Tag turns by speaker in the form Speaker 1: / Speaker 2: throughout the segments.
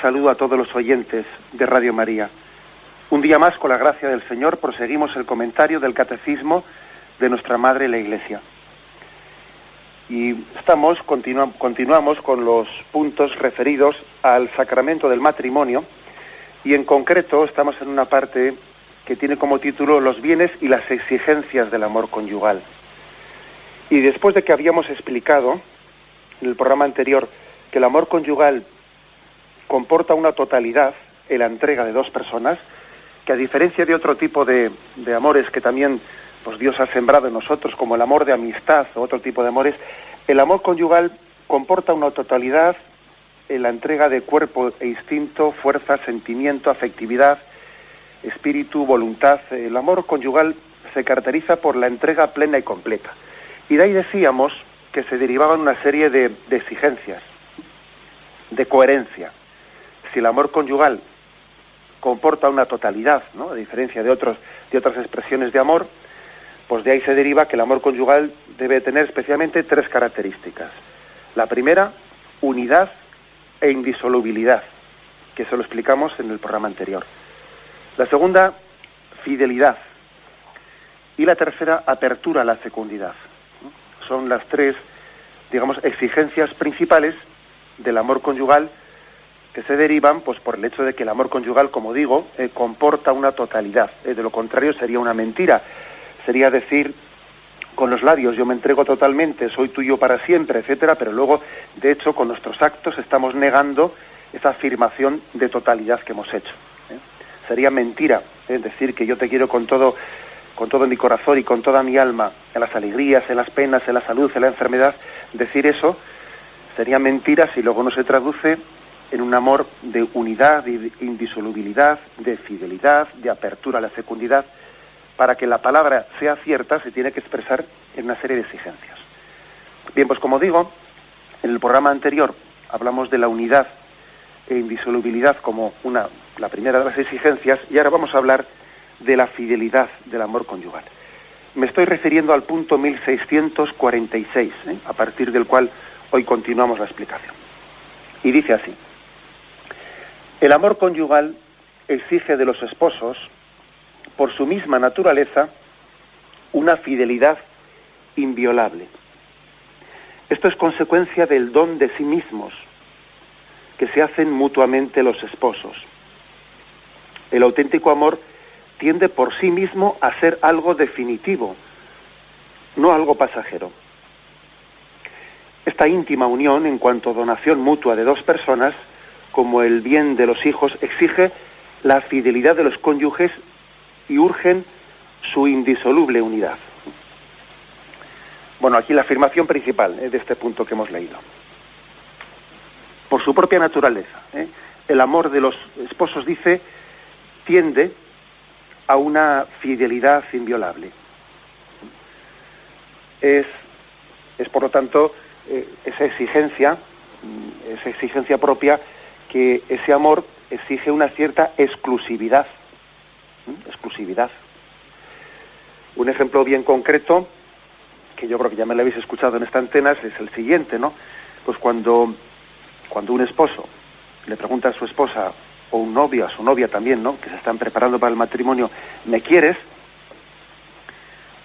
Speaker 1: Saludo a todos los oyentes de Radio María. Un día más, con la gracia del Señor, proseguimos el comentario del Catecismo de nuestra Madre la Iglesia. Y estamos, continuamos con los puntos referidos al sacramento del matrimonio y en concreto estamos en una parte que tiene como título Los bienes y las exigencias del amor conyugal. Y después de que habíamos explicado en el programa anterior que el amor conyugal comporta una totalidad en la entrega de dos personas, que a diferencia de otro tipo de, de amores que también pues Dios ha sembrado en nosotros, como el amor de amistad o otro tipo de amores, el amor conyugal comporta una totalidad en la entrega de cuerpo e instinto, fuerza, sentimiento, afectividad, espíritu, voluntad. El amor conyugal se caracteriza por la entrega plena y completa. Y de ahí decíamos que se derivaban una serie de, de exigencias, de coherencia. Si el amor conyugal comporta una totalidad, ¿no? a diferencia de, otros, de otras expresiones de amor, pues de ahí se deriva que el amor conyugal debe tener especialmente tres características. La primera, unidad e indisolubilidad, que eso lo explicamos en el programa anterior. La segunda, fidelidad. Y la tercera, apertura a la fecundidad. Son las tres, digamos, exigencias principales del amor conyugal que se derivan pues por el hecho de que el amor conyugal, como digo, eh, comporta una totalidad. Eh, de lo contrario sería una mentira. Sería decir con los labios yo me entrego totalmente, soy tuyo para siempre, etcétera, pero luego, de hecho, con nuestros actos estamos negando esa afirmación de totalidad que hemos hecho. ¿eh? Sería mentira decir que yo te quiero con todo, con todo mi corazón y con toda mi alma, en las alegrías, en las penas, en la salud, en la enfermedad. Decir eso sería mentira si luego no se traduce en un amor de unidad, de indisolubilidad, de fidelidad, de apertura a la fecundidad. Para que la palabra sea cierta se tiene que expresar en una serie de exigencias. Bien, pues como digo, en el programa anterior hablamos de la unidad e indisolubilidad como una, la primera de las exigencias y ahora vamos a hablar de la fidelidad del amor conyugal. Me estoy refiriendo al punto 1646, ¿eh? a partir del cual hoy continuamos la explicación. Y dice así, el amor conyugal exige de los esposos, por su misma naturaleza, una fidelidad inviolable. Esto es consecuencia del don de sí mismos que se hacen mutuamente los esposos. El auténtico amor tiende por sí mismo a ser algo definitivo, no algo pasajero. Esta íntima unión, en cuanto a donación mutua de dos personas, como el bien de los hijos, exige la fidelidad de los cónyuges y urgen su indisoluble unidad. Bueno, aquí la afirmación principal ¿eh? de este punto que hemos leído. Por su propia naturaleza, ¿eh? el amor de los esposos, dice, tiende a una fidelidad inviolable. Es, es por lo tanto, eh, esa exigencia, esa exigencia propia, que ese amor exige una cierta exclusividad. Exclusividad. Un ejemplo bien concreto, que yo creo que ya me lo habéis escuchado en esta antena, es el siguiente, ¿no? Pues cuando, cuando un esposo le pregunta a su esposa, o un novio, a su novia también, ¿no? Que se están preparando para el matrimonio, ¿me quieres?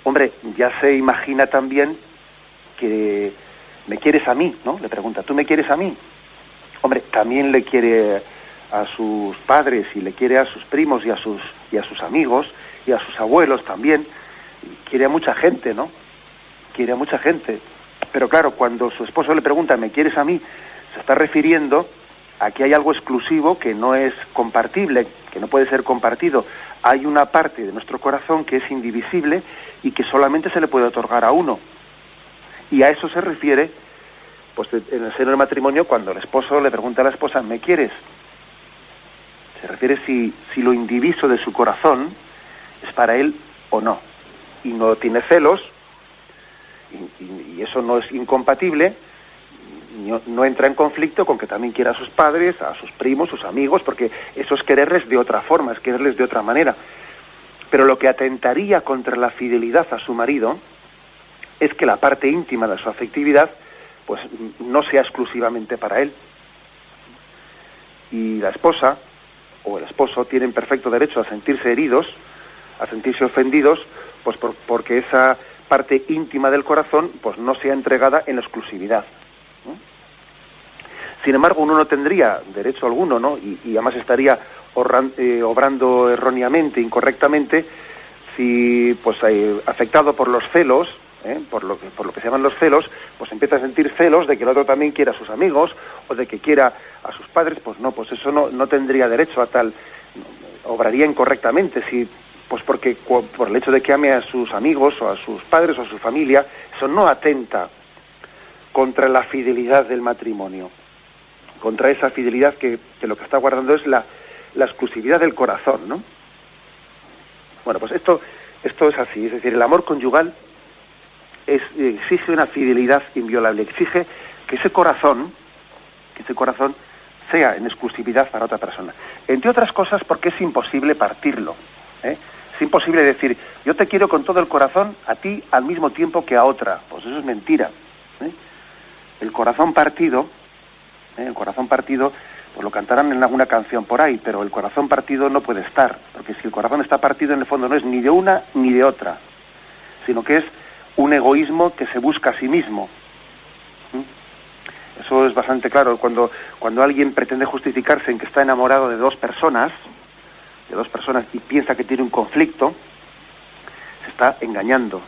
Speaker 1: Hombre, ya se imagina también que me quieres a mí, ¿no? Le pregunta, ¿tú me quieres a mí? Hombre, también le quiere a sus padres y le quiere a sus primos y a sus y a sus amigos y a sus abuelos también. Quiere a mucha gente, ¿no? Quiere a mucha gente. Pero claro, cuando su esposo le pregunta, ¿me quieres a mí? Se está refiriendo aquí hay algo exclusivo que no es compartible, que no puede ser compartido. Hay una parte de nuestro corazón que es indivisible y que solamente se le puede otorgar a uno. Y a eso se refiere, pues en el seno del matrimonio, cuando el esposo le pregunta a la esposa, ¿me quieres? Se refiere si, si lo indiviso de su corazón es para él o no. Y no tiene celos, y, eso no es incompatible, no, entra en conflicto con que también quiera a sus padres, a sus primos, sus amigos, porque eso es quererles de otra forma, es quererles de otra manera. Pero lo que atentaría contra la fidelidad a su marido es que la parte íntima de su afectividad pues no sea exclusivamente para él. Y la esposa o el esposo tienen perfecto derecho a sentirse heridos, a sentirse ofendidos, pues porque esa parte íntima del corazón pues no sea entregada en exclusividad. Sin embargo, uno no tendría derecho alguno, ¿no? Y, además estaría eh, obrando erróneamente, incorrectamente, si, pues, eh, afectado por los celos, ¿eh? por, lo que, por lo que se llaman los celos, pues empieza a sentir celos de que el otro también quiera a sus amigos o de que quiera a sus padres, pues no, pues eso no, no tendría derecho a tal, obraría incorrectamente si pues porque por el hecho de que ame a sus amigos o a sus padres o a su familia, eso no atenta contra la fidelidad del matrimonio, contra esa fidelidad que, lo que está guardando es la, la, exclusividad del corazón, ¿no? Bueno, pues esto, esto es así, es decir, el amor conyugal es, exige una fidelidad inviolable, exige que ese corazón, que ese corazón sea en exclusividad para otra persona. Entre otras cosas porque es imposible partirlo. ¿eh? Es imposible decir, yo te quiero con todo el corazón a ti al mismo tiempo que a otra. Pues eso es mentira. ¿eh? El corazón partido, ¿eh? el corazón partido, pues lo cantarán en alguna canción por ahí, pero el corazón partido no puede estar, porque si el corazón está partido en el fondo no es ni de una ni de otra, sino que es un egoísmo que se busca a sí mismo. ¿Mm? Eso es bastante claro. Cuando, cuando alguien pretende justificarse en que está enamorado de dos personas, de dos personas y piensa que tiene un conflicto, se está engañando,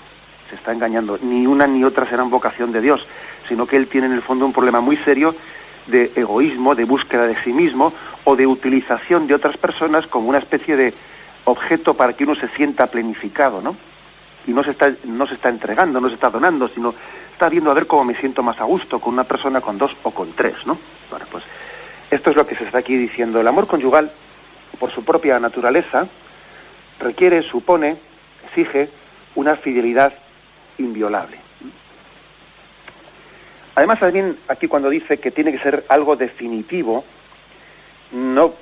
Speaker 1: se está engañando. Ni una ni otra serán vocación de Dios, sino que él tiene en el fondo un problema muy serio de egoísmo, de búsqueda de sí mismo o de utilización de otras personas como una especie de objeto para que uno se sienta planificado, ¿no? Y no se está, no se está entregando, no se está donando, sino está viendo a ver cómo me siento más a gusto con una persona, con dos o con tres, ¿no? Bueno, pues esto es lo que se está aquí diciendo. El amor conyugal por su propia naturaleza, requiere, supone, exige una fidelidad inviolable. Además, también aquí cuando dice que tiene que ser algo definitivo, no,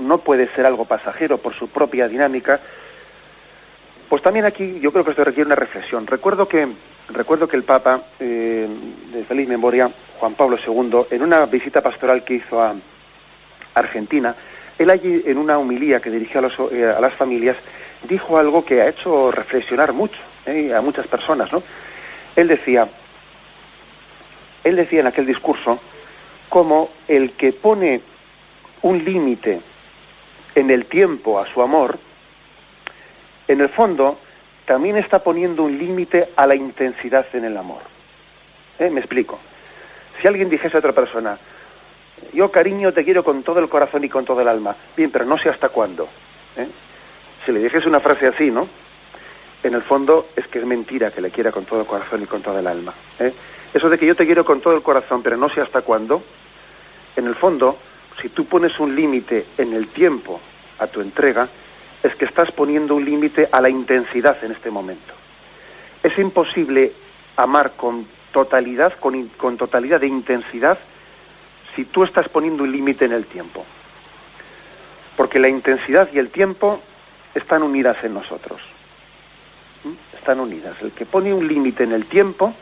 Speaker 1: no puede ser algo pasajero por su propia dinámica, pues también aquí yo creo que esto requiere una reflexión. Recuerdo que, recuerdo que el Papa, eh, de feliz memoria, Juan Pablo II, en una visita pastoral que hizo a Argentina, él allí, en una humilía que dirigió eh, a, las familias, dijo algo que ha hecho reflexionar mucho eh, a muchas personas, ¿no? Él decía, él decía en aquel discurso, como el que pone un límite en el tiempo a su amor, en el fondo también está poniendo un límite a la intensidad en el amor. ¿Eh? Me explico. Si alguien dijese a otra persona, yo, cariño, te quiero con todo el corazón y con todo el alma. Bien, pero no sé hasta cuándo. ¿eh? Si le dijese una frase así, ¿no? En el fondo es que es mentira que le quiera con todo el corazón y con todo el alma. ¿eh? Eso de que yo te quiero con todo el corazón, pero no sé hasta cuándo, en el fondo, si tú pones un límite en el tiempo a tu entrega, es que estás poniendo un límite a la intensidad en este momento. Es imposible amar con totalidad, con, totalidad de intensidad, si tú estás poniendo un límite en el tiempo. Porque la intensidad y el tiempo están unidas en nosotros. ¿Mm? Están unidas. El que pone un límite en el tiempo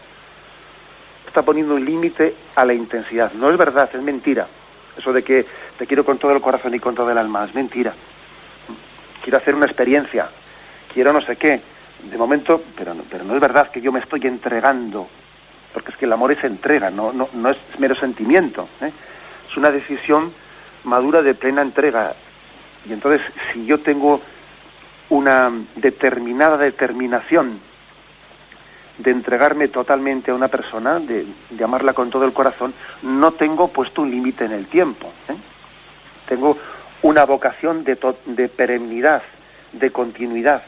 Speaker 1: está poniendo un límite a la intensidad. No es verdad, es mentira. Eso de que te quiero con todo el corazón y con todo el alma, es mentira. Quiero hacer una experiencia, quiero no sé qué. De momento, pero pero no es verdad que yo me estoy entregando porque es que el amor es entrega, no, no, no es mero sentimiento. ¿eh? Es una decisión madura de plena entrega. Y entonces, si yo tengo una determinada determinación de entregarme totalmente a una persona, de, amarla con todo el corazón, no tengo puesto un límite en el tiempo. ¿eh? Tengo una vocación de, de perennidad, de continuidad.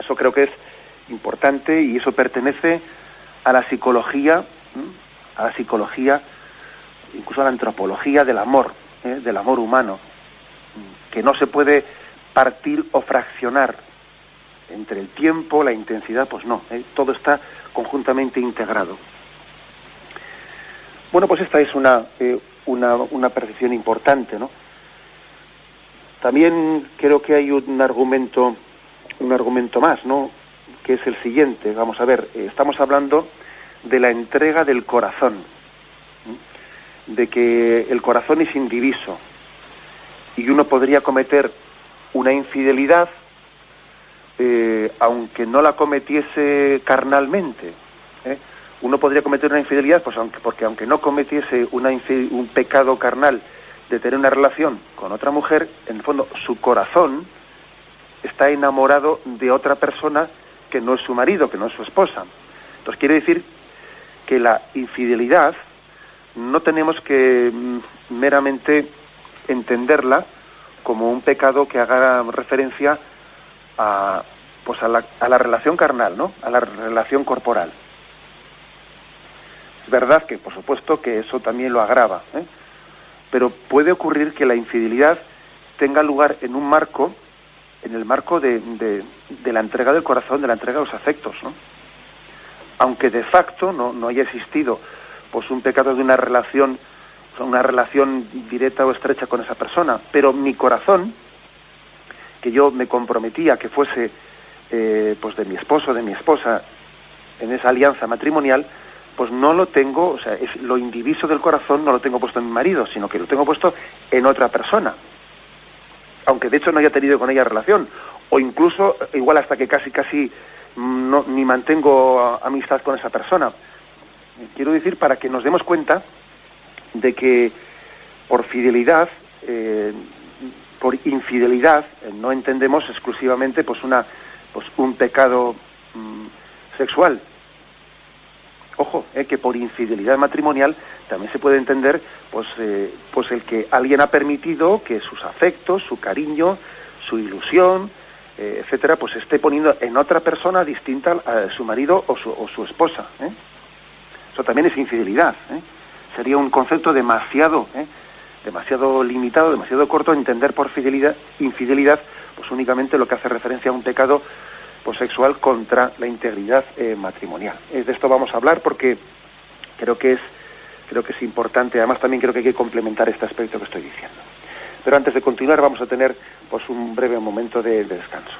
Speaker 1: eso creo que es importante y eso pertenece a la psicología, a la psicología, incluso a la antropología del amor, ¿eh? del amor humano, que no se puede partir o fraccionar entre el tiempo, la intensidad, pues no, ¿eh? todo está conjuntamente integrado. Bueno, pues esta es una, eh, una, una, percepción importante, ¿no? También creo que hay un argumento, un argumento más, ¿no? Que es el siguiente. Vamos a ver, eh, estamos hablando de la entrega del corazón, de que el corazón es indiviso y uno podría cometer una infidelidad eh, aunque no la cometiese carnalmente. ¿eh? Uno podría cometer una infidelidad, pues aunque, porque aunque no cometiese un pecado carnal de tener una relación con otra mujer, en el fondo su corazón está enamorado de otra persona que no es su marido, que no es su esposa. Entonces quiere decir que la infidelidad no tenemos que mm, meramente entenderla como un pecado que haga referencia a, pues a la, a la relación carnal, ¿no? A la relación corporal. Es verdad que, por supuesto, que eso también lo agrava, ¿eh? pero puede ocurrir que la infidelidad tenga lugar en un marco, en el marco de, de, la entrega del corazón, de la entrega de los afectos, ¿no? Aunque de facto no, haya existido pues un pecado de una relación, una relación directa o estrecha con esa persona, pero mi corazón, que yo me comprometía que fuese eh, pues de mi esposo, de mi esposa, en esa alianza matrimonial, pues no lo tengo, o sea, es lo indiviso del corazón no lo tengo puesto en mi marido, sino que lo tengo puesto en otra persona. Aunque de hecho no haya tenido con ella relación, o incluso igual hasta que casi casi no, ni mantengo amistad con esa persona. Quiero decir para que nos demos cuenta de que por fidelidad eh, por infidelidad eh, no entendemos exclusivamente pues una pues un pecado mm, sexual ojo eh, que por infidelidad matrimonial también se puede entender pues eh, pues el que alguien ha permitido que sus afectos su cariño su ilusión etcétera pues esté poniendo en otra persona distinta a su marido o su, o su esposa eso también es infidelidad sería un concepto demasiado demasiado limitado, demasiado corto, entender por fidelidad, infidelidad, pues únicamente lo que hace referencia a un pecado pues, sexual contra la integridad eh, matrimonial. de esto vamos a hablar porque creo que es creo que es importante, además también creo que hay que complementar este aspecto que estoy diciendo. Pero antes de continuar vamos a tener pues un breve momento de descanso.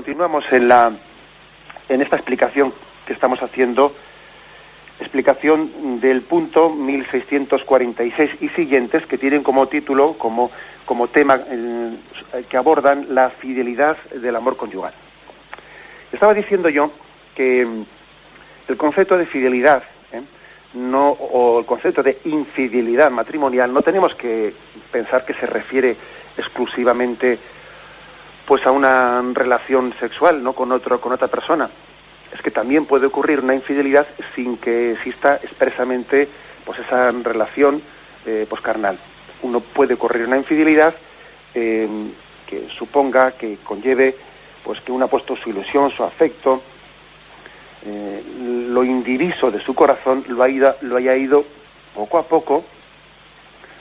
Speaker 1: Continuamos en la en esta explicación que estamos haciendo, explicación del punto 1646 y siguientes que tienen como título, como, como tema eh, que abordan la fidelidad del amor conyugal. Estaba diciendo yo que el concepto de fidelidad, ¿eh? no o el concepto de infidelidad matrimonial no tenemos que pensar que se refiere exclusivamente pues a una relación sexual no con otro con otra persona. Es que también puede ocurrir una infidelidad sin que exista expresamente pues esa relación eh, pues carnal. Uno puede ocurrir una infidelidad eh, que suponga que conlleve pues que uno ha puesto su ilusión su afecto eh, lo indiviso de su corazón lo, ha ido, lo haya ido poco a poco,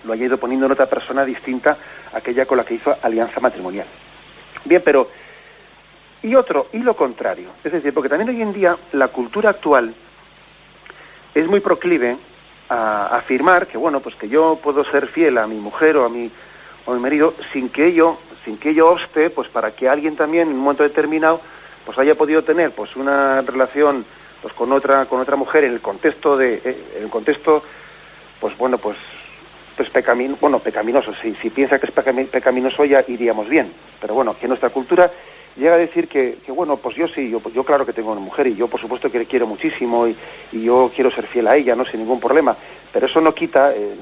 Speaker 1: lo haya ido poniendo en otra persona distinta a aquella con la que hizo alianza matrimonial. Bien, pero y otro, y lo contrario. Es decir, porque también hoy en día la cultura actual es muy proclive a afirmar que, bueno, pues que yo puedo ser fiel a mi mujer o a mi, o a mi marido sin que ello, sin que ello obste, pues para que alguien también en un momento determinado pues haya podido tener pues una relación pues con otra con otra mujer en el contexto de eh, en el contexto pues bueno pues pues bueno pecaminoso si, piensa que es pecaminoso ya iríamos bien pero bueno que nuestra cultura llega a decir que, bueno pues yo sí yo, yo claro que tengo una mujer y yo por supuesto que le quiero muchísimo y, yo quiero ser fiel a ella no sin ningún problema pero eso no quita eh,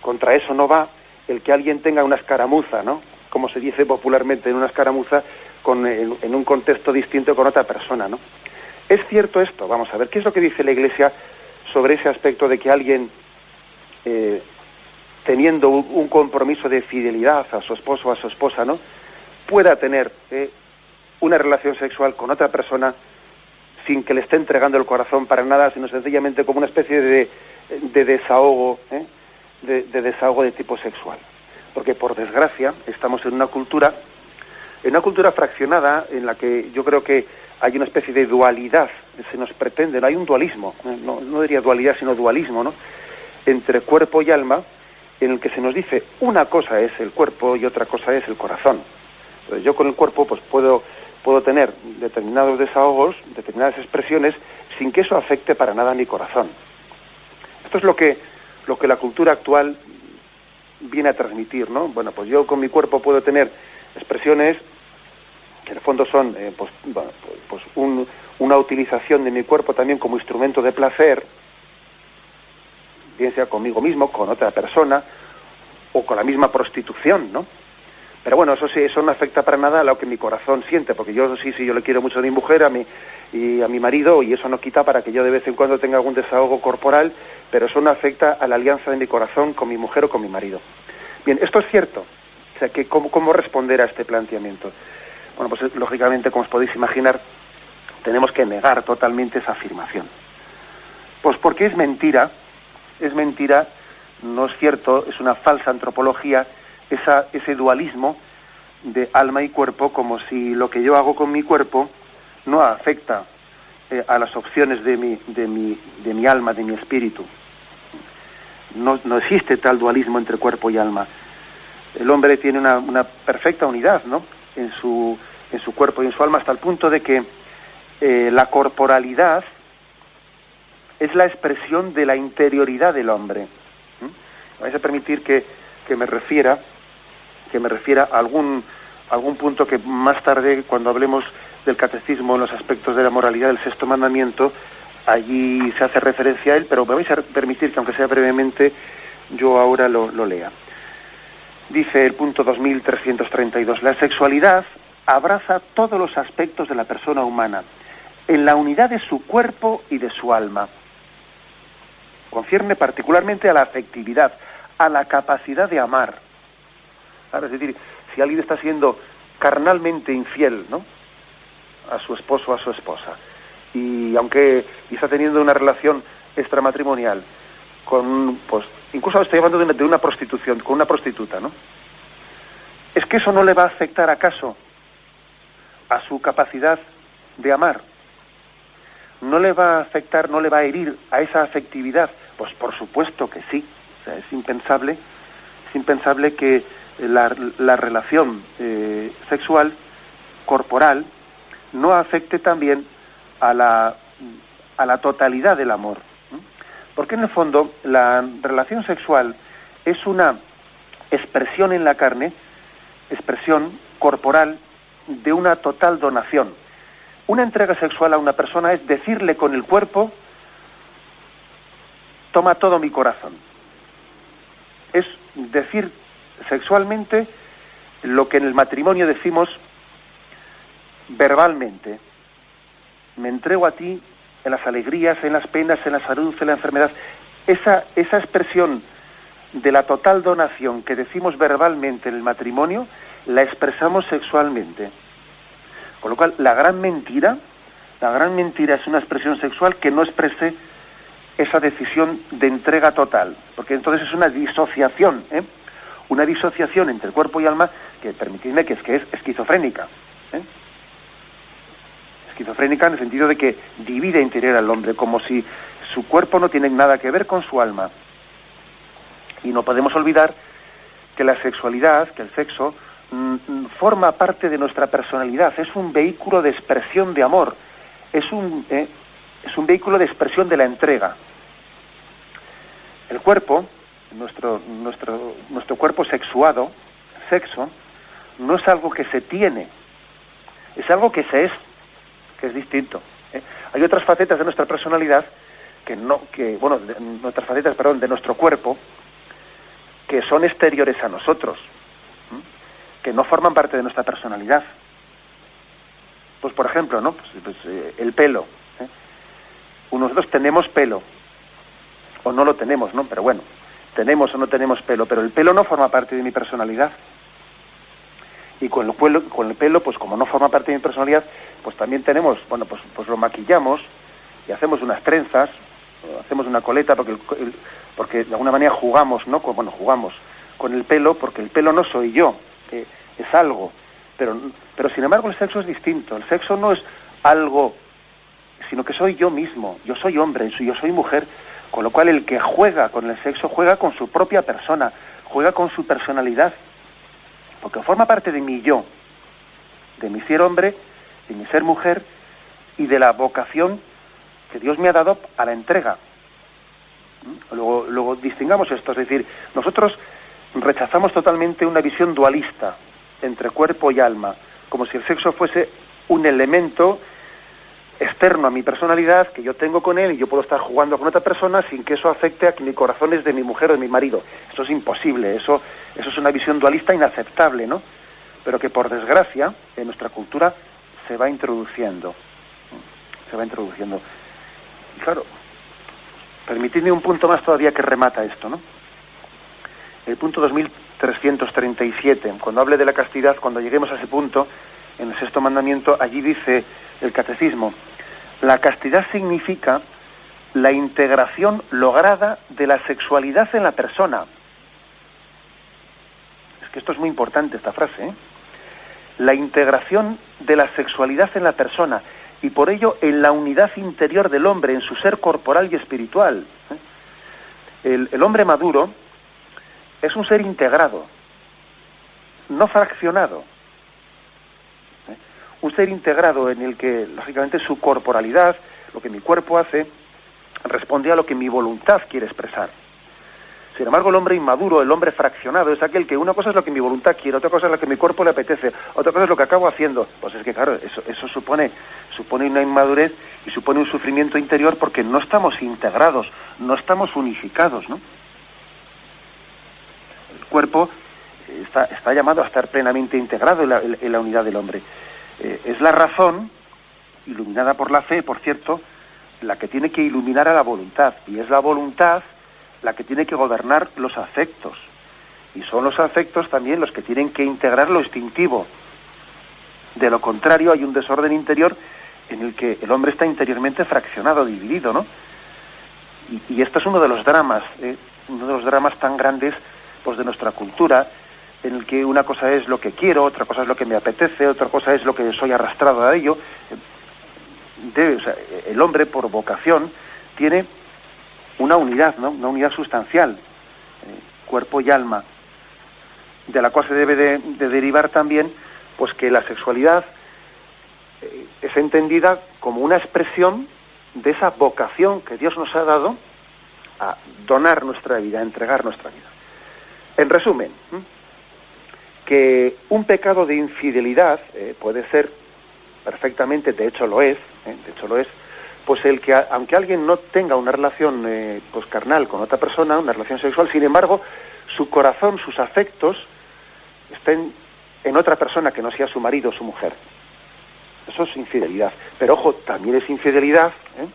Speaker 1: contra eso no va el que alguien tenga una escaramuza no como se dice popularmente en una escaramuza en, un contexto distinto con otra persona, ¿no? ¿Es cierto esto? Vamos a ver, ¿qué es lo que dice la Iglesia sobre ese aspecto de que alguien, eh, teniendo un, compromiso de fidelidad a su esposo o a su esposa, ¿no? pueda tener eh, una relación sexual con otra persona sin que le esté entregando el corazón para nada, sino sencillamente como una especie de, desahogo, ¿eh? de, de desahogo de tipo sexual. Porque por desgracia estamos en una cultura en una cultura fraccionada en la que yo creo que hay una especie de dualidad, se nos pretende, no hay un dualismo, no, no diría dualidad, sino dualismo, ¿no? Entre cuerpo y alma, en el que se nos dice una cosa es el cuerpo y otra cosa es el corazón. Entonces yo con el cuerpo pues puedo, puedo tener determinados desahogos, determinadas expresiones, sin que eso afecte para nada a mi corazón. Esto es lo que, lo que la cultura actual viene a transmitir, ¿no? Bueno, pues yo con mi cuerpo puedo tener expresiones que en el fondo son eh, pues, pues una utilización de mi cuerpo también como instrumento de placer, conmigo mismo, con otra persona, o con la misma prostitución, ¿no? Pero bueno, eso sí, eso no afecta para nada a lo que mi corazón siente, porque yo sí, sí, yo le quiero mucho a mi mujer, a mi, y a mi marido, y eso no quita para que yo de vez en cuando tenga algún desahogo corporal, pero eso no afecta a la alianza de mi corazón con mi mujer o con mi marido. Bien, esto es cierto. O sea, que ¿cómo, cómo responder a este planteamiento? Bueno, pues lógicamente, como os podéis imaginar, tenemos que negar totalmente esa afirmación. Pues porque es mentira, es mentira, no es cierto, es una falsa antropología, esa, ese dualismo de alma y cuerpo, como si lo que yo hago con mi cuerpo no afecta eh, a las opciones de mi, de, mi, de mi alma, de mi espíritu. No, no existe tal dualismo entre cuerpo y alma. El hombre tiene una, una perfecta unidad, ¿no? en su, en su cuerpo y en su alma hasta el punto de que eh, la corporalidad es la expresión de la interioridad del hombre. ¿Mm? Vais a permitir que, que, me refiera que me refiera a algún algún punto que más tarde cuando hablemos del catecismo en los aspectos de la moralidad del sexto mandamiento allí se hace referencia a él pero me vais a permitir que aunque sea brevemente yo ahora lo, lo lea dice el punto 2332, la sexualidad abraza todos los aspectos de la persona humana, en la unidad de su cuerpo y de su alma. Concierne particularmente a la afectividad, a la capacidad de amar. es decir, si alguien está siendo carnalmente infiel, ¿no? a su esposo a su esposa, y aunque está teniendo una relación extramatrimonial con, pues, incluso estoy hablando de una, prostitución, con una prostituta, ¿no? ¿Es que eso no le va a afectar acaso a su capacidad de amar? ¿No le va a afectar, no le va a herir a esa afectividad? Pues por supuesto que sí. O sea, es impensable, es impensable que la, relación eh, sexual, corporal, no afecte también a la, a la totalidad del amor. Porque en el fondo la relación sexual es una expresión en la carne, expresión corporal de una total donación. Una entrega sexual a una persona es decirle con el cuerpo, toma todo mi corazón. Es decir sexualmente lo que en el matrimonio decimos verbalmente. Me entrego a ti en las alegrías, en las penas, en la salud, en la enfermedad. Esa, esa expresión de la total donación que decimos verbalmente en el matrimonio, la expresamos sexualmente. Con lo cual, la gran mentira, la gran mentira es una expresión sexual que no exprese esa decisión de entrega total, porque entonces es una disociación, ¿eh? una disociación entre cuerpo y alma que, permitidme, que es que es esquizofrénica. ¿eh? Esquizofrénica en el sentido de que divide interior al hombre, como si su cuerpo no tiene nada que ver con su alma. Y no podemos olvidar que la sexualidad, que el sexo, mm, mm, forma parte de nuestra personalidad, es un vehículo de expresión de amor, es un, eh, es un vehículo de expresión de la entrega. El cuerpo, nuestro, nuestro, nuestro cuerpo sexuado, sexo, no es algo que se tiene, es algo que se es, que es distinto. ¿eh? Hay otras facetas de nuestra personalidad que no, que, bueno, de, nuestras facetas, perdón, de nuestro cuerpo, que son exteriores a nosotros, que no forman parte de nuestra personalidad. Pues por ejemplo, ¿no? Pues, pues eh, el pelo. Nosotros tenemos pelo, o no lo tenemos, ¿no? Pero bueno, tenemos o no tenemos pelo, pero el pelo no forma parte de mi personalidad. Y con el pelo, con el pelo, pues como no forma parte de mi personalidad, pues también tenemos, bueno, pues, pues lo maquillamos y hacemos unas trenzas, hacemos una coleta porque el, porque de alguna manera jugamos, ¿no? Bueno, jugamos con el pelo, porque el pelo no soy yo, eh, es algo, pero, pero sin embargo el sexo es distinto, el sexo no es algo, sino que soy yo mismo, yo soy hombre, yo soy mujer, con lo cual el que juega con el sexo juega con su propia persona, juega con su personalidad, porque forma parte de mi yo, de mi ser hombre, de mi ser mujer y de la vocación que Dios me ha dado a la entrega. Luego, luego distingamos esto, es decir, nosotros rechazamos totalmente una visión dualista entre cuerpo y alma, como si el sexo fuese un elemento externo a mi personalidad que yo tengo con él y yo puedo estar jugando con otra persona sin que eso afecte a que mi corazón es de mi mujer o de mi marido. Eso es imposible, eso, eso es una visión dualista inaceptable, ¿no? Pero que por desgracia en nuestra cultura se va introduciendo. Se va introduciendo. Y claro, Permitidme un punto más todavía que remata esto, ¿no? El punto 2337, cuando hable de la castidad, cuando lleguemos a ese punto, en el sexto mandamiento, allí dice el catecismo, la castidad significa la integración lograda de la sexualidad en la persona. Es que esto es muy importante, esta frase. ¿eh? La integración de la sexualidad en la persona y por ello en la unidad interior del hombre, en su ser corporal y espiritual. ¿eh? El, hombre maduro es un ser integrado, no fraccionado. Un ser integrado en el que, lógicamente, su corporalidad, lo que mi cuerpo hace, responde a lo que mi voluntad quiere expresar. Sin embargo, el hombre inmaduro, el hombre fraccionado, es aquel que una cosa es lo que mi voluntad quiere, otra cosa es lo que mi cuerpo le apetece, otra cosa es lo que acabo haciendo. Pues es que, claro, eso, eso supone, supone una inmadurez y supone un sufrimiento interior porque no estamos integrados, no estamos unificados, ¿no? El cuerpo está, está llamado a estar plenamente integrado en la, en la unidad del hombre. Eh, es la razón, iluminada por la fe, por cierto, la que tiene que iluminar a la voluntad, y es la voluntad la que tiene que gobernar los afectos. Y son los afectos también los que tienen que integrar lo instintivo. De lo contrario, hay un desorden interior en el que el hombre está interiormente fraccionado, dividido, ¿no? Y, y esto es uno de los dramas, ¿eh? uno de los dramas tan grandes pues, de nuestra cultura, en el que una cosa es lo que quiero, otra cosa es lo que me apetece, otra cosa es lo que soy arrastrado a ello. El hombre, por vocación, tiene una unidad, ¿no? Una unidad sustancial, eh, cuerpo y alma, de la cual se debe de, derivar también, pues que la sexualidad eh, es entendida como una expresión de esa vocación que Dios nos ha dado a donar nuestra vida, a entregar nuestra vida. En resumen, que un pecado de infidelidad eh, puede ser perfectamente, de hecho lo es, de hecho lo es, pues el que aunque alguien no tenga una relación eh, pues carnal con otra persona, una relación sexual, sin embargo, su corazón, sus afectos estén en otra persona que no sea su marido o su mujer. Eso es infidelidad. Pero ojo, también es infidelidad ¿eh?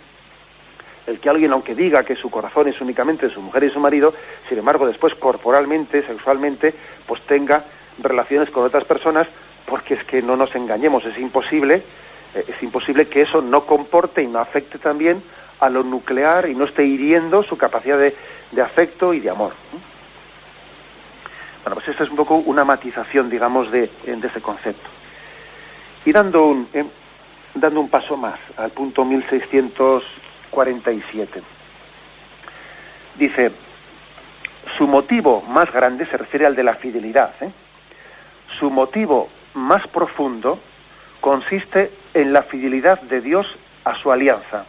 Speaker 1: el que alguien, aunque diga que su corazón es únicamente de su mujer y su marido, sin embargo, después corporalmente, sexualmente, pues tenga relaciones con otras personas, porque es que no nos engañemos, es imposible, eh, es imposible que eso no comporte y no afecte también a lo nuclear y no esté hiriendo su capacidad de, afecto y de amor. Bueno, pues esta es un poco una matización, digamos, de, de ese concepto. Y dando un, eh, dando un paso más al punto 1647. Dice, su motivo más grande se refiere al de la fidelidad. ¿eh? Su motivo más profundo consiste en la fidelidad de Dios a su alianza,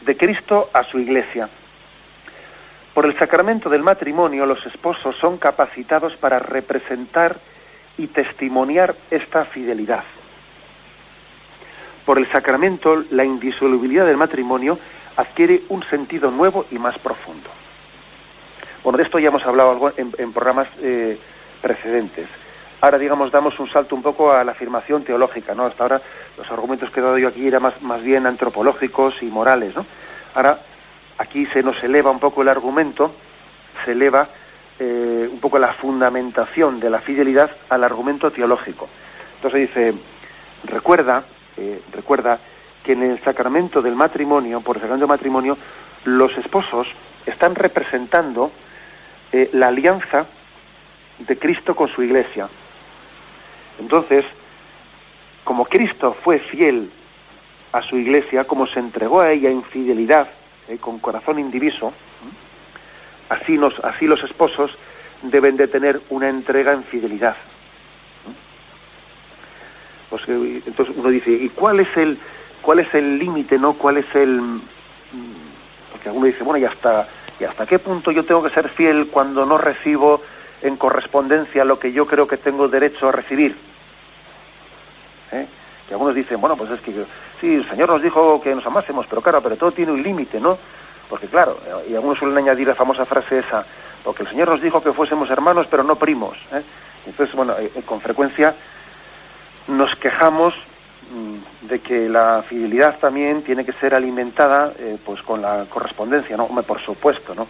Speaker 1: de Cristo a su iglesia. Por el sacramento del matrimonio los esposos son capacitados para representar y testimoniar esta fidelidad. Por el sacramento, la indisolubilidad del matrimonio adquiere un sentido nuevo y más profundo. Bueno, de esto ya hemos hablado en, programas eh, precedentes. Ahora, digamos, damos un salto un poco a la afirmación teológica, ¿no? Hasta ahora los argumentos que he dado yo aquí eran más, más bien antropológicos y morales, ¿no? Ahora, aquí se nos eleva un poco el argumento, se eleva eh, un poco la fundamentación de la fidelidad al argumento teológico. Entonces dice, recuerda, eh, recuerda que en el sacramento del matrimonio, por el sacramento del matrimonio, los esposos están representando eh, la alianza de Cristo con su iglesia. Entonces, como Cristo fue fiel a su iglesia, como se entregó a ella en fidelidad, con corazón indiviso, Así, así los esposos deben de tener una entrega en fidelidad. Eh, entonces uno dice, ¿y cuál es el cuál es el límite, no? ¿Cuál es el mm, porque uno dice, bueno, ¿y hasta y hasta qué punto yo tengo que ser fiel cuando no recibo en correspondencia lo que yo creo que tengo derecho a recibir? ¿Eh? Y algunos dicen, bueno, pues es que sí, el Señor nos dijo que nos amásemos, pero claro, pero todo tiene un límite, ¿no? Porque claro, y algunos suelen añadir la famosa frase esa, porque el Señor nos dijo que fuésemos hermanos, pero no primos. ¿eh? Entonces, bueno, eh, con frecuencia nos quejamos mm, de que la fidelidad también tiene que ser alimentada eh, pues con la correspondencia, ¿no? Por supuesto, ¿no?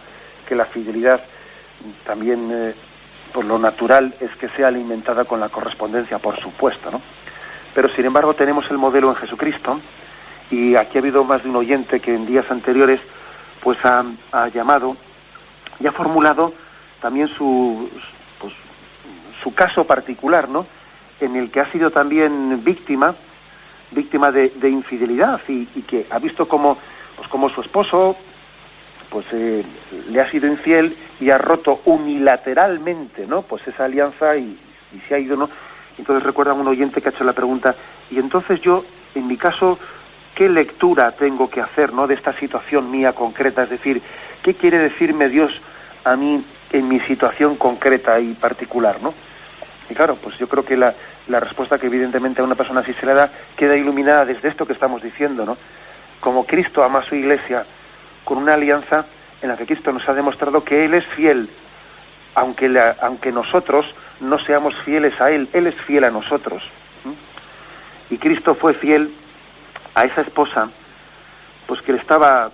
Speaker 1: Que la fidelidad también, por lo natural, es que sea alimentada con la correspondencia, por supuesto, ¿no? Pero, sin embargo, tenemos el modelo en Jesucristo, y aquí ha habido más de un oyente que en días anteriores pues ha, llamado y ha formulado también su, pues, su caso particular, ¿no? En el que ha sido también víctima, víctima de, infidelidad y, que ha visto como, pues como su esposo pues eh, le ha sido infiel y ha roto unilateralmente, ¿no? Pues esa alianza y, se ha ido, ¿no? Entonces recuerda un oyente que ha hecho la pregunta, y entonces yo, en mi caso, qué lectura tengo que hacer ¿no? de esta situación mía concreta, es decir, qué quiere decirme Dios a mí en mi situación concreta y particular, ¿no? Y claro, pues yo creo que la, la respuesta que evidentemente a una persona así se le da queda iluminada desde esto que estamos diciendo, ¿no? Como Cristo ama a su iglesia con una alianza en la que Cristo nos ha demostrado que Él es fiel, aunque, aunque nosotros no seamos fieles a Él, Él es fiel a nosotros. Y Cristo fue fiel a esa esposa, pues que le estaba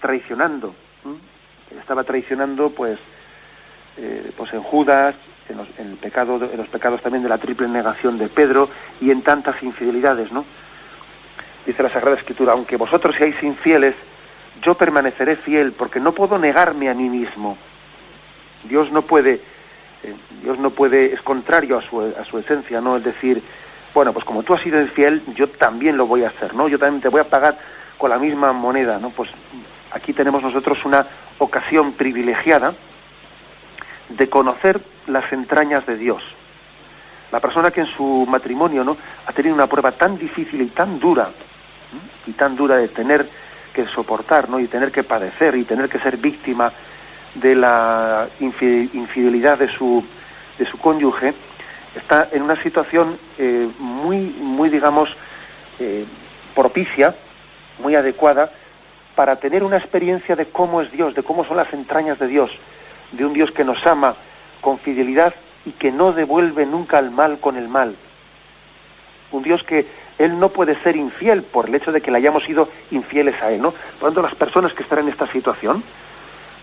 Speaker 1: traicionando, le estaba traicionando, pues, eh, pues en Judas, en los, en el pecado, en los pecados también de la triple negación de Pedro y en tantas infidelidades, ¿no? Dice la Sagrada Escritura, aunque vosotros seáis infieles, yo permaneceré fiel, porque no puedo negarme a mí mismo. Dios no puede, eh, Dios no puede, es contrario a su, a su esencia, ¿no? Es decir, bueno, pues como tú has sido infiel, yo también lo voy a hacer, ¿no? Yo también te voy a pagar con la misma moneda, ¿no? Pues aquí tenemos nosotros una ocasión privilegiada de conocer las entrañas de Dios. La persona que en su matrimonio, ¿no? Ha tenido una prueba tan difícil y tan dura, y tan dura de tener que soportar, ¿no? Y tener que padecer y tener que ser víctima de la infidelidad de su, de su cónyuge, está en una situación eh, muy, muy, digamos, eh, propicia muy adecuada para tener una experiencia de cómo es Dios, de cómo son las entrañas de Dios, de un Dios que nos ama con fidelidad y que no devuelve nunca el mal con el mal. Un Dios que Él no puede ser infiel por el hecho de que le hayamos sido infieles a Él, ¿no? Por lo tanto, las personas que están en esta situación,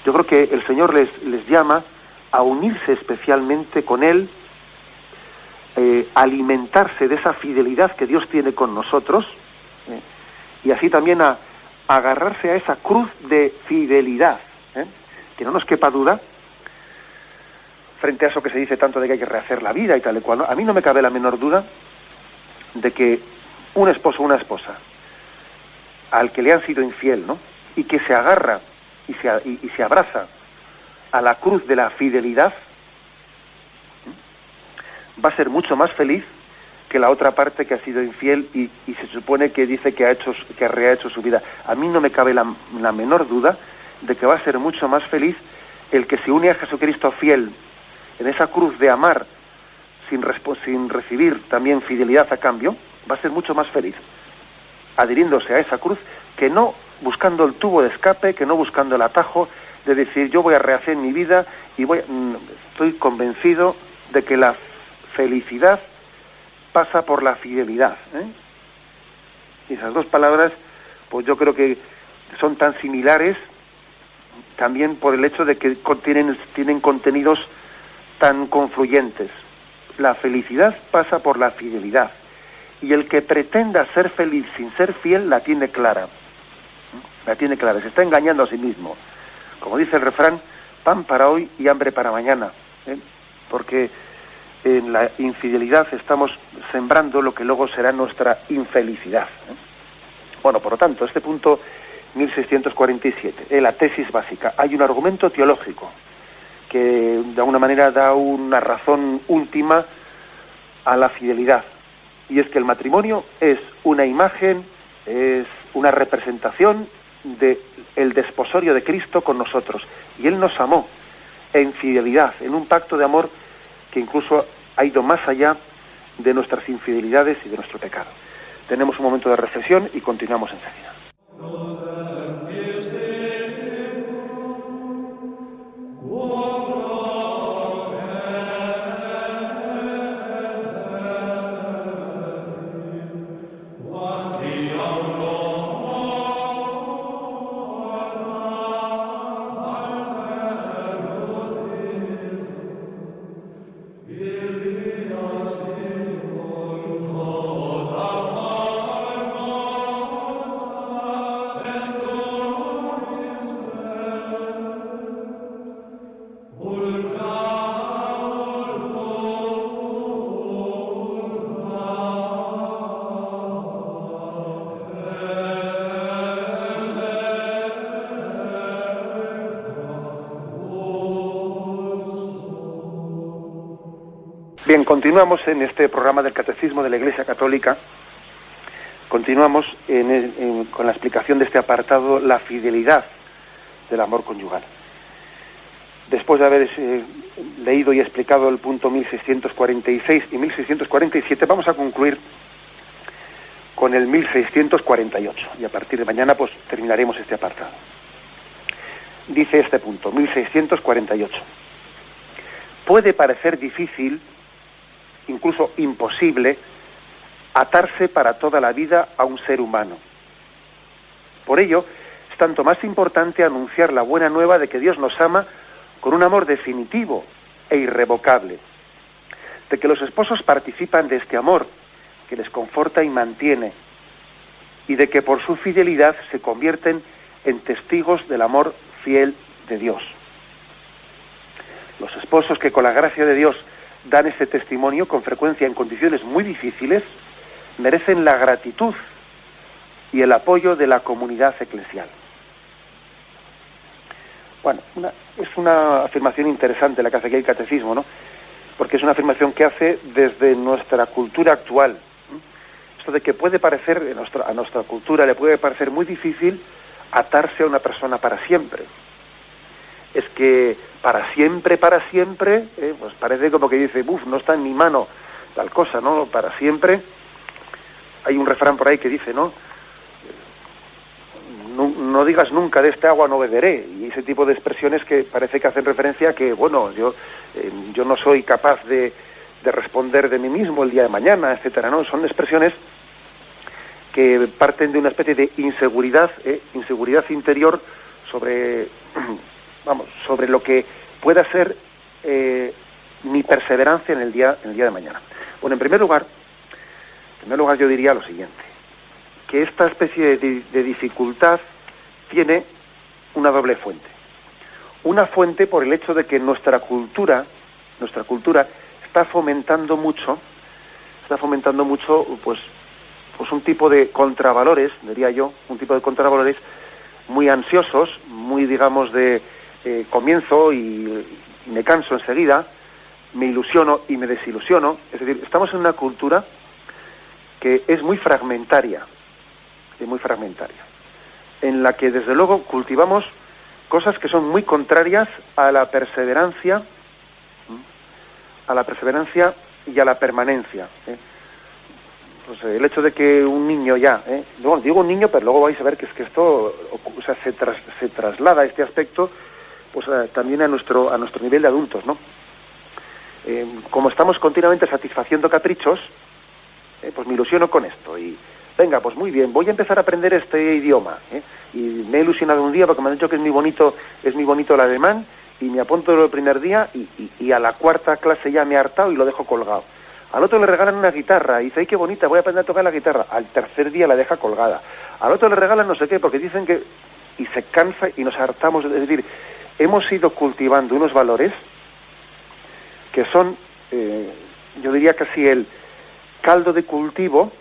Speaker 1: yo creo que el Señor les, llama a unirse especialmente con Él, eh, alimentarse de esa fidelidad que Dios tiene con nosotros, ¿eh? y así también a, agarrarse a esa cruz de fidelidad, ¿eh? que no nos quepa duda frente a eso que se dice tanto de que hay que rehacer la vida y tal y cual. A mí no me cabe la menor duda de que un esposo o una esposa al que le han sido infiel, ¿no? Y que se agarra y se, y, se abraza a la cruz de la fidelidad, va a ser mucho más feliz que la otra parte que ha sido infiel y, y, se supone que dice que ha hecho que rehecho su vida. A mí no me cabe la, la menor duda de que va a ser mucho más feliz el que se une a Jesucristo fiel en esa cruz de amar sin, sin recibir también fidelidad a cambio, va a ser mucho más feliz adhiriéndose a esa cruz que no buscando el tubo de escape, que no buscando el atajo de decir yo voy a rehacer mi vida y voy mm, estoy convencido de que la felicidad pasa por la fidelidad. ¿eh? Y esas dos palabras, pues yo creo que son tan similares también por el hecho de que contienen, tienen contenidos tan confluyentes. La felicidad pasa por la fidelidad. Y el que pretenda ser feliz sin ser fiel la tiene clara. La tiene clara, se está engañando a sí mismo. Como dice el refrán, pan para hoy y hambre para mañana. ¿eh? Porque en la infidelidad estamos sembrando lo que luego será nuestra infelicidad. ¿eh? Bueno, por lo tanto, este punto 1647, en la tesis básica, hay un argumento teológico que de alguna manera da una razón última a la fidelidad. Y es que el matrimonio es una imagen, es una representación del el desposorio de Cristo con nosotros. Y Él nos amó en fidelidad, en un pacto de amor que incluso ha ido más allá de nuestras infidelidades y de nuestro pecado. Tenemos un momento de reflexión y continuamos enseguida. Continuamos en este programa del Catecismo de la Iglesia Católica. Continuamos con la explicación de este apartado, la fidelidad del amor conyugal. Después de haber eh, leído y explicado el punto 1646 y 1647, vamos a concluir con el 1648 y a partir de mañana pues terminaremos este apartado. Dice este punto, 1648. Puede parecer difícil incluso imposible, atarse para toda la vida a un ser humano. Por ello, es tanto más importante anunciar la buena nueva de que Dios nos ama con un amor definitivo e irrevocable, de que los esposos participan de este amor que les conforta y mantiene, y de que por su fidelidad se convierten en testigos del amor fiel de Dios. Los esposos que con la gracia de Dios dan ese testimonio con frecuencia en condiciones muy difíciles, merecen la gratitud y el apoyo de la comunidad eclesial. Bueno, es una afirmación interesante la que hace aquí el catecismo, ¿no? Porque es una afirmación que hace desde nuestra cultura actual. Esto de que puede parecer, a nuestra cultura le puede parecer muy difícil atarse a una persona para siempre es que para siempre, para siempre, eh, pues parece como que dice, uff, no está en mi mano tal cosa, ¿no? Para siempre. Hay un refrán por ahí que dice, ¿no? no, digas nunca de este agua no beberé y ese tipo de expresiones que parece que hacen referencia a que bueno yo eh, yo no soy capaz de, de, responder de mí mismo el día de mañana etcétera no son expresiones que parten de una especie de inseguridad eh, inseguridad interior sobre vamos sobre lo que pueda ser eh, mi perseverancia en el día en el día de mañana bueno en primer lugar en primer lugar yo diría lo siguiente que esta especie de, dificultad tiene una doble fuente. Una fuente por el hecho de que nuestra cultura, nuestra cultura está fomentando mucho, está fomentando mucho, pues, pues un tipo de contravalores, diría yo, un tipo de contravalores muy ansiosos, muy, digamos, de eh, comienzo y, me canso enseguida, me ilusiono y me desilusiono. Es decir, estamos en una cultura que es muy fragmentaria, y muy fragmentaria, en la que desde luego cultivamos cosas que son muy contrarias a la perseverancia, a la perseverancia y a la permanencia. ¿eh? Pues el hecho de que un niño ya, ¿eh? digo un niño, pero luego vais a ver que es que esto o sea, se, se traslada este aspecto pues también a nuestro a nuestro nivel de adultos, ¿no? Eh, como estamos continuamente satisfaciendo caprichos, eh, pues me ilusiono con esto y venga, pues muy bien, voy a empezar a aprender este idioma. ¿eh? Y me he ilusionado un día porque me han dicho que es muy bonito, es muy bonito el alemán, y me apunto el primer día y, a la cuarta clase ya me he hartado y lo dejo colgado. Al otro le regalan una guitarra y dice, ay, qué bonita, voy a aprender a tocar la guitarra. Al tercer día la deja colgada. Al otro le regalan no sé qué, porque dicen que... Y se cansa y nos hartamos. Es decir, hemos ido cultivando unos valores que son, eh, yo diría casi el caldo de cultivo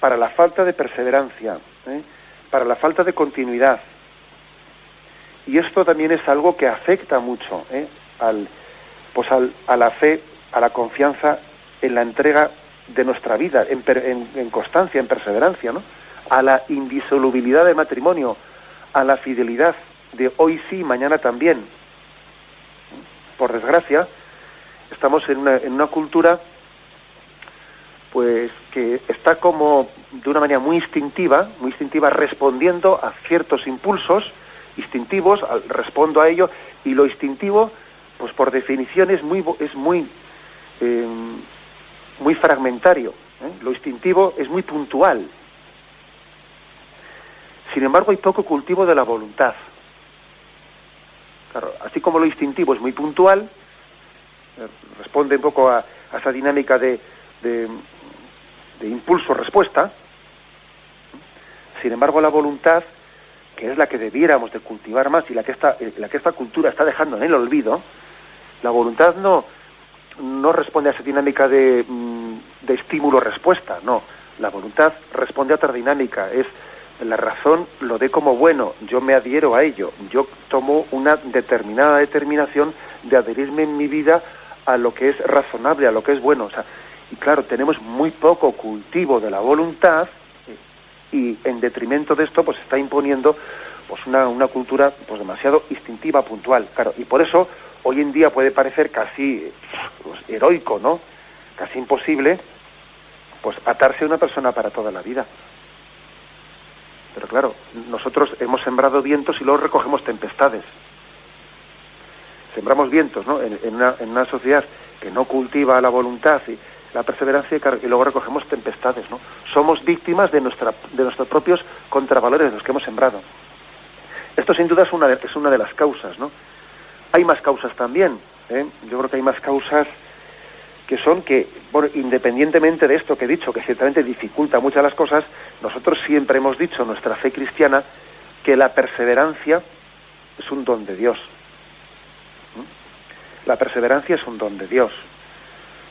Speaker 1: para la falta de perseverancia, ¿eh? para la falta de continuidad. Y esto también es algo que afecta mucho ¿eh? al, pues al, a la fe, a la confianza en la entrega de nuestra vida, en, en, constancia, en perseverancia, ¿no? a la indisolubilidad del matrimonio, a la fidelidad de hoy sí, mañana también. Por desgracia, estamos en una, en una cultura pues que está como de una manera muy instintiva, muy instintiva respondiendo a ciertos impulsos instintivos, respondo a ello y lo instintivo, pues por definición es muy es muy em, muy fragmentario. ¿eh? Lo instintivo es muy puntual. Sin embargo, hay poco cultivo de la voluntad. Claro, así como lo instintivo es muy puntual, eh, responde un poco a, esa dinámica de de impulso-respuesta. Sin embargo, la voluntad, que es la que debiéramos de cultivar más y la que esta, eh, la que esta cultura está dejando en el olvido, la voluntad no, no responde a esa dinámica de, mm, de estímulo-respuesta, no. La voluntad responde a otra dinámica, es la razón lo de como bueno, yo me adhiero a ello, yo tomo una determinada determinación de adherirme en mi vida a lo que es razonable, a lo que es bueno. O sea, y claro, tenemos muy poco cultivo de la voluntad y en detrimento de esto pues está imponiendo pues una, una cultura pues demasiado instintiva, puntual. Claro, y por eso hoy en día puede parecer casi pues, heroico, ¿no? Casi imposible pues atarse a una persona para toda la vida. Pero claro, nosotros hemos sembrado vientos y luego recogemos tempestades. Sembramos vientos, ¿no? En, una, en una sociedad que no cultiva la voluntad y, la perseverancia y luego recogemos tempestades, ¿no? Somos víctimas de, nuestra, de nuestros propios contravalores, de los que hemos sembrado. Esto sin duda es una de, es una de las causas, ¿no? Hay más causas también, ¿eh? Yo creo que hay más causas que son que, bueno, independientemente de esto que he dicho, que ciertamente dificulta muchas las cosas, nosotros siempre hemos dicho nuestra fe cristiana que la perseverancia es un don de Dios. La perseverancia es un don de Dios.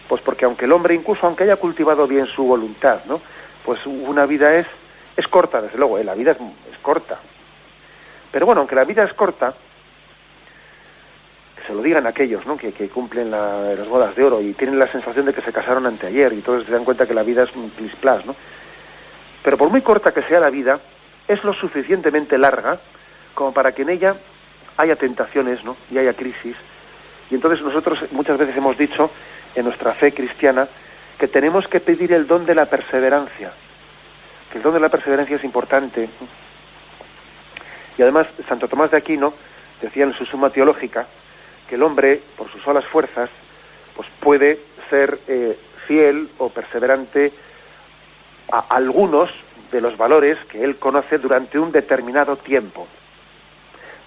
Speaker 1: Pues porque aunque el hombre, incluso aunque haya cultivado bien su voluntad, ¿no? Pues una vida es, es corta, desde luego, ¿eh? la vida es, corta. Pero bueno, aunque la vida es corta, se lo digan aquellos ¿no? que, cumplen las bodas de oro y tienen la sensación de que se casaron anteayer y todos se dan cuenta que la vida es un plis plas, ¿no? Pero por muy corta que sea la vida, es lo suficientemente larga como para que en ella haya tentaciones ¿no? y haya crisis. Y entonces nosotros muchas veces hemos dicho en nuestra fe cristiana que tenemos que pedir el don de la perseverancia, que el don de la perseverancia es importante, Y además, Santo Tomás de Aquino decía en su Suma Teológica que el hombre, por sus solas fuerzas, pues puede ser eh, fiel o perseverante a algunos de los valores que él conoce durante un determinado tiempo,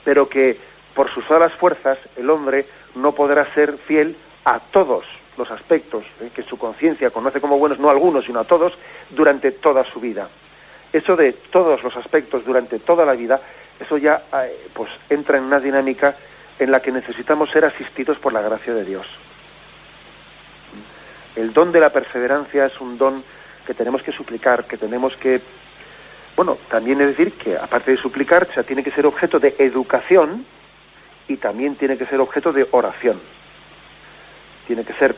Speaker 1: pero que por sus solas fuerzas el hombre no podrá ser fiel a todos los aspectos eh, que su conciencia conoce como buenos, no a algunos, sino a todos, durante toda su vida. Eso de todos los aspectos durante toda la vida, eso ya eh, pues entra en una dinámica en la que necesitamos ser asistidos por la gracia de Dios. El don de la perseverancia es un don que tenemos que suplicar, que tenemos que, bueno, también es decir que aparte de suplicar, tiene que ser objeto de educación y también tiene que ser objeto de oración. Tiene que ser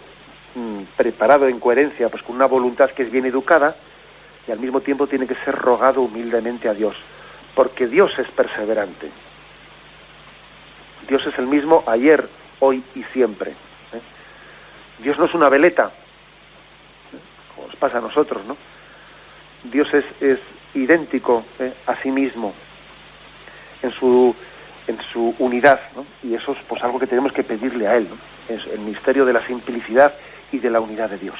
Speaker 1: mm, preparado en coherencia, pues con una voluntad que es bien educada y al mismo tiempo tiene que ser rogado humildemente a Dios, porque Dios es perseverante. Dios es el mismo ayer, hoy y siempre. ¿eh? Dios no es una veleta, como nos pasa a nosotros, ¿no? Dios es, es idéntico ¿eh? a sí mismo en su en su unidad, ¿no? Y eso es pues algo que tenemos que pedirle a él, ¿no? Es el misterio de la simplicidad y de la unidad de Dios.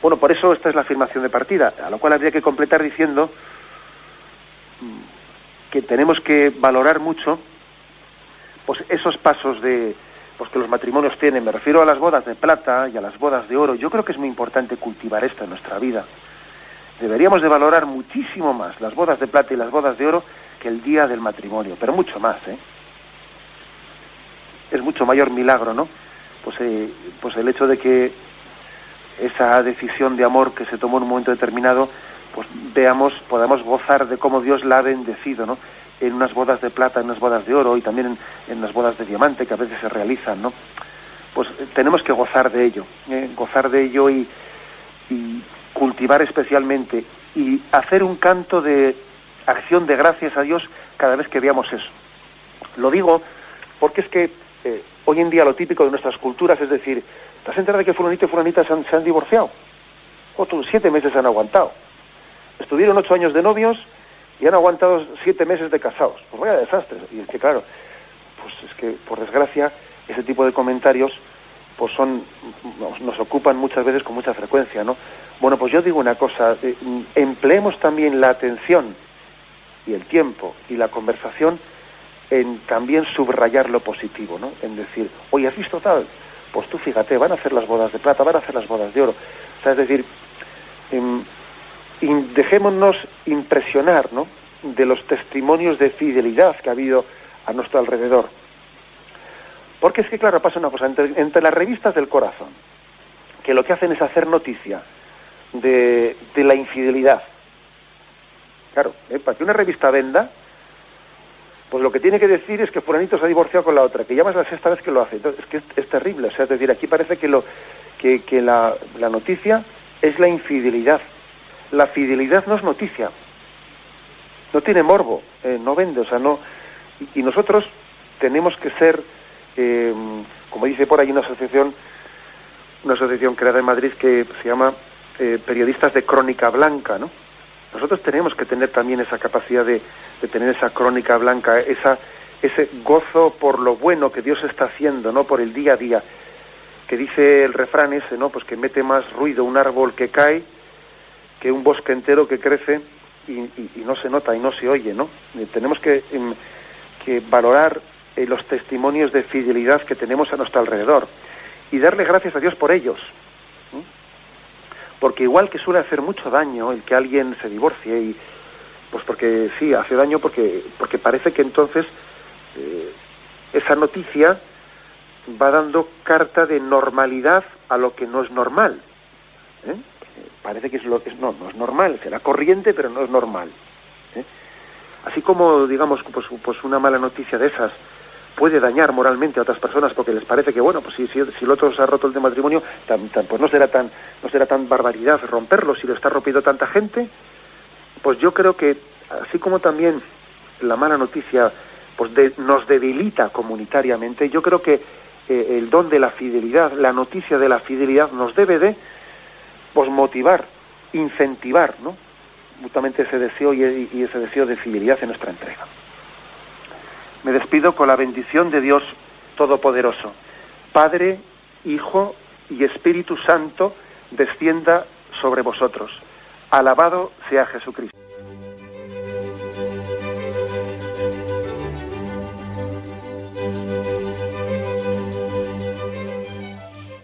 Speaker 1: Bueno, por eso esta es la afirmación de partida, a lo cual habría que completar diciendo mm, que tenemos que valorar mucho pues esos pasos de pues que los matrimonios tienen, me refiero a las bodas de plata y a las bodas de oro. Yo creo que es muy importante cultivar esto en nuestra vida. Deberíamos de valorar muchísimo más las bodas de plata y las bodas de oro que el día del matrimonio, pero mucho más, ¿eh? Es mucho mayor milagro, ¿no? Pues, eh, pues el hecho de que esa decisión de amor que se tomó en un momento determinado, pues veamos, podamos gozar de cómo Dios la ha bendecido, ¿no? En unas bodas de plata, en unas bodas de oro y también en, en las bodas de diamante que a veces se realizan, ¿no? Pues eh, tenemos que gozar de ello, ¿eh? gozar de ello y, cultivar especialmente y hacer un canto de acción de gracias a Dios cada vez que veamos eso. Lo digo porque es que eh, hoy en día lo típico de nuestras culturas es decir, ¿te has enterado de que fulanito y fulanita se han, se han divorciado? Otros siete meses han aguantado. Estuvieron ocho años de novios y han aguantado siete meses de casados. Pues vaya desastre. Y es que claro, pues es que por desgracia ese tipo de comentarios pues son nos, ocupan muchas veces con mucha frecuencia, ¿no? Bueno, pues yo digo una cosa, eh, empleemos también la atención y el tiempo y la conversación en también subrayar lo positivo, ¿no? En decir, oye, ¿has visto tal? Pues tú fíjate, van a hacer las bodas de plata, van a hacer las bodas de oro. O sea, es decir, eh, dejémonos impresionar, ¿no? De los testimonios de fidelidad que ha habido a nuestro alrededor. Porque es que, claro, pasa una cosa, entre, las revistas del corazón, que lo que hacen es hacer noticia de, de la infidelidad, Claro, ¿eh? para que una revista venda, pues lo que tiene que decir es que fulanito se ha divorciado con la otra, que ya más la sexta vez que lo hace. Entonces, es que es, es terrible. O sea, es decir, aquí parece que, lo, que, que la, la, noticia es la infidelidad. La fidelidad no es noticia. No tiene morbo, eh, no vende. O sea, no. Y, nosotros tenemos que ser, eh, como dice por ahí una asociación, una asociación creada en Madrid que se llama eh, Periodistas de Crónica Blanca, ¿no? nosotros tenemos que tener también esa capacidad de, de, tener esa crónica blanca, esa, ese gozo por lo bueno que Dios está haciendo, ¿no? Por el día a día. Que dice el refrán ese, ¿no? Pues que mete más ruido un árbol que cae que un bosque entero que crece y, no se nota y no se oye, ¿no? Y tenemos que, que valorar eh, los testimonios de fidelidad que tenemos a nuestro alrededor y darle gracias a Dios por ellos porque igual que suele hacer mucho daño el que alguien se divorcie y pues porque sí hace daño porque porque parece que entonces eh, esa noticia va dando carta de normalidad a lo que no es normal ¿eh? Parece que es lo que no no es normal será corriente pero no es normal ¿eh? así como digamos pues pues una mala noticia de esas puede dañar moralmente a otras personas porque les parece que bueno pues si, si, si el otro se ha roto el de matrimonio tan, tan, pues no será tan no será tan barbaridad romperlo si lo está rompiendo tanta gente pues yo creo que así como también la mala noticia pues de, nos debilita comunitariamente yo creo que eh, el don de la fidelidad la noticia de la fidelidad nos debe de pues motivar incentivar no mutuamente ese deseo y ese deseo de fidelidad en nuestra entrega. Me despido con la bendición de Dios Todopoderoso. Padre, Hijo y Espíritu Santo, descienda sobre vosotros. Alabado sea Jesucristo.